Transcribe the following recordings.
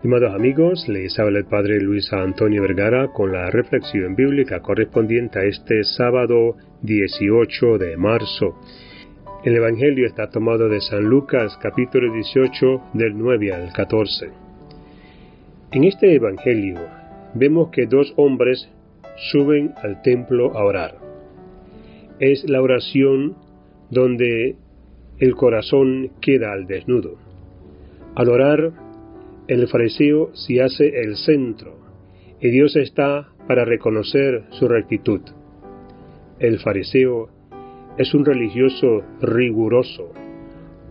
Estimados amigos, les habla el Padre Luis Antonio Vergara con la reflexión bíblica correspondiente a este sábado 18 de marzo. El Evangelio está tomado de San Lucas capítulo 18 del 9 al 14. En este Evangelio vemos que dos hombres suben al templo a orar. Es la oración donde el corazón queda al desnudo. Al orar, el fariseo se hace el centro y Dios está para reconocer su rectitud. El fariseo es un religioso riguroso,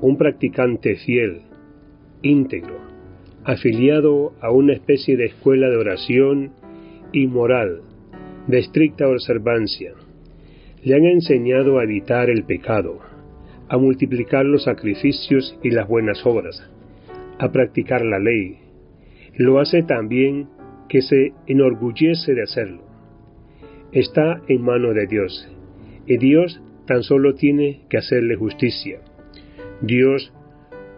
un practicante fiel, íntegro, afiliado a una especie de escuela de oración y moral, de estricta observancia. Le han enseñado a evitar el pecado, a multiplicar los sacrificios y las buenas obras, a practicar la ley. Lo hace también que se enorgullece de hacerlo. Está en mano de Dios, y Dios tan solo tiene que hacerle justicia. Dios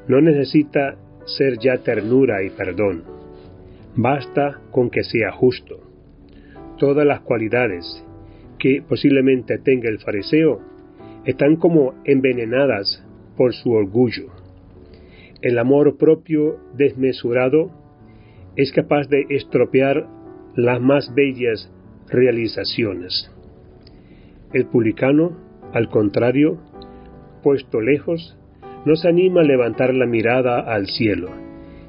no necesita ser ya ternura y perdón. Basta con que sea justo. Todas las cualidades que posiblemente tenga el fariseo están como envenenadas por su orgullo. El amor propio desmesurado es capaz de estropear las más bellas realizaciones. El publicano, al contrario, puesto lejos, no se anima a levantar la mirada al cielo,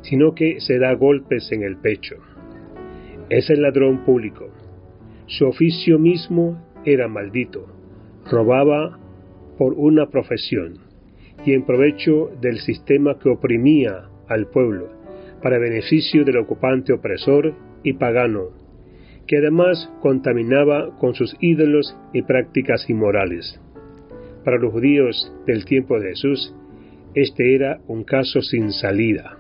sino que se da golpes en el pecho. Es el ladrón público. Su oficio mismo era maldito. Robaba por una profesión y en provecho del sistema que oprimía al pueblo, para beneficio del ocupante opresor y pagano, que además contaminaba con sus ídolos y prácticas inmorales. Para los judíos del tiempo de Jesús, este era un caso sin salida.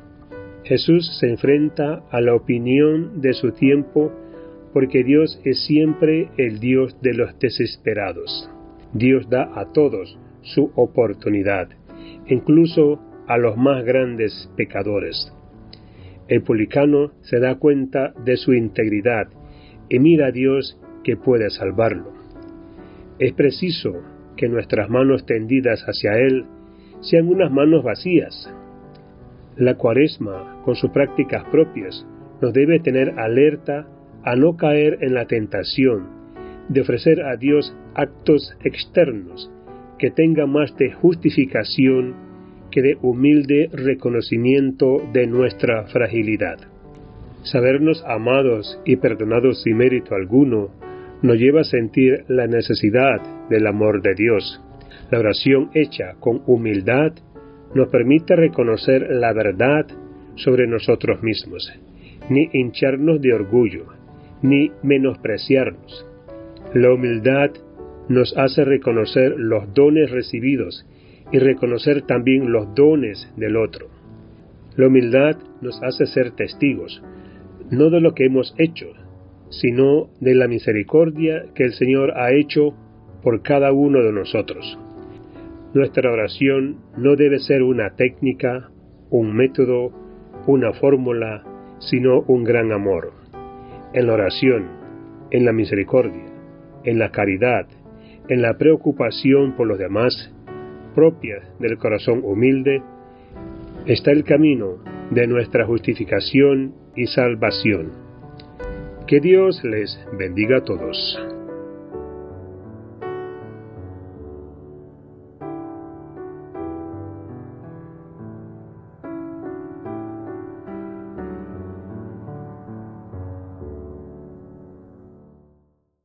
Jesús se enfrenta a la opinión de su tiempo porque Dios es siempre el Dios de los desesperados. Dios da a todos su oportunidad incluso a los más grandes pecadores. El publicano se da cuenta de su integridad y mira a Dios que puede salvarlo. Es preciso que nuestras manos tendidas hacia Él sean unas manos vacías. La cuaresma, con sus prácticas propias, nos debe tener alerta a no caer en la tentación de ofrecer a Dios actos externos que tenga más de justificación que de humilde reconocimiento de nuestra fragilidad. Sabernos amados y perdonados sin mérito alguno nos lleva a sentir la necesidad del amor de Dios. La oración hecha con humildad nos permite reconocer la verdad sobre nosotros mismos, ni hincharnos de orgullo, ni menospreciarnos. La humildad nos hace reconocer los dones recibidos y reconocer también los dones del otro. La humildad nos hace ser testigos, no de lo que hemos hecho, sino de la misericordia que el Señor ha hecho por cada uno de nosotros. Nuestra oración no debe ser una técnica, un método, una fórmula, sino un gran amor. En la oración, en la misericordia, en la caridad, en la preocupación por los demás, propia del corazón humilde, está el camino de nuestra justificación y salvación. Que Dios les bendiga a todos.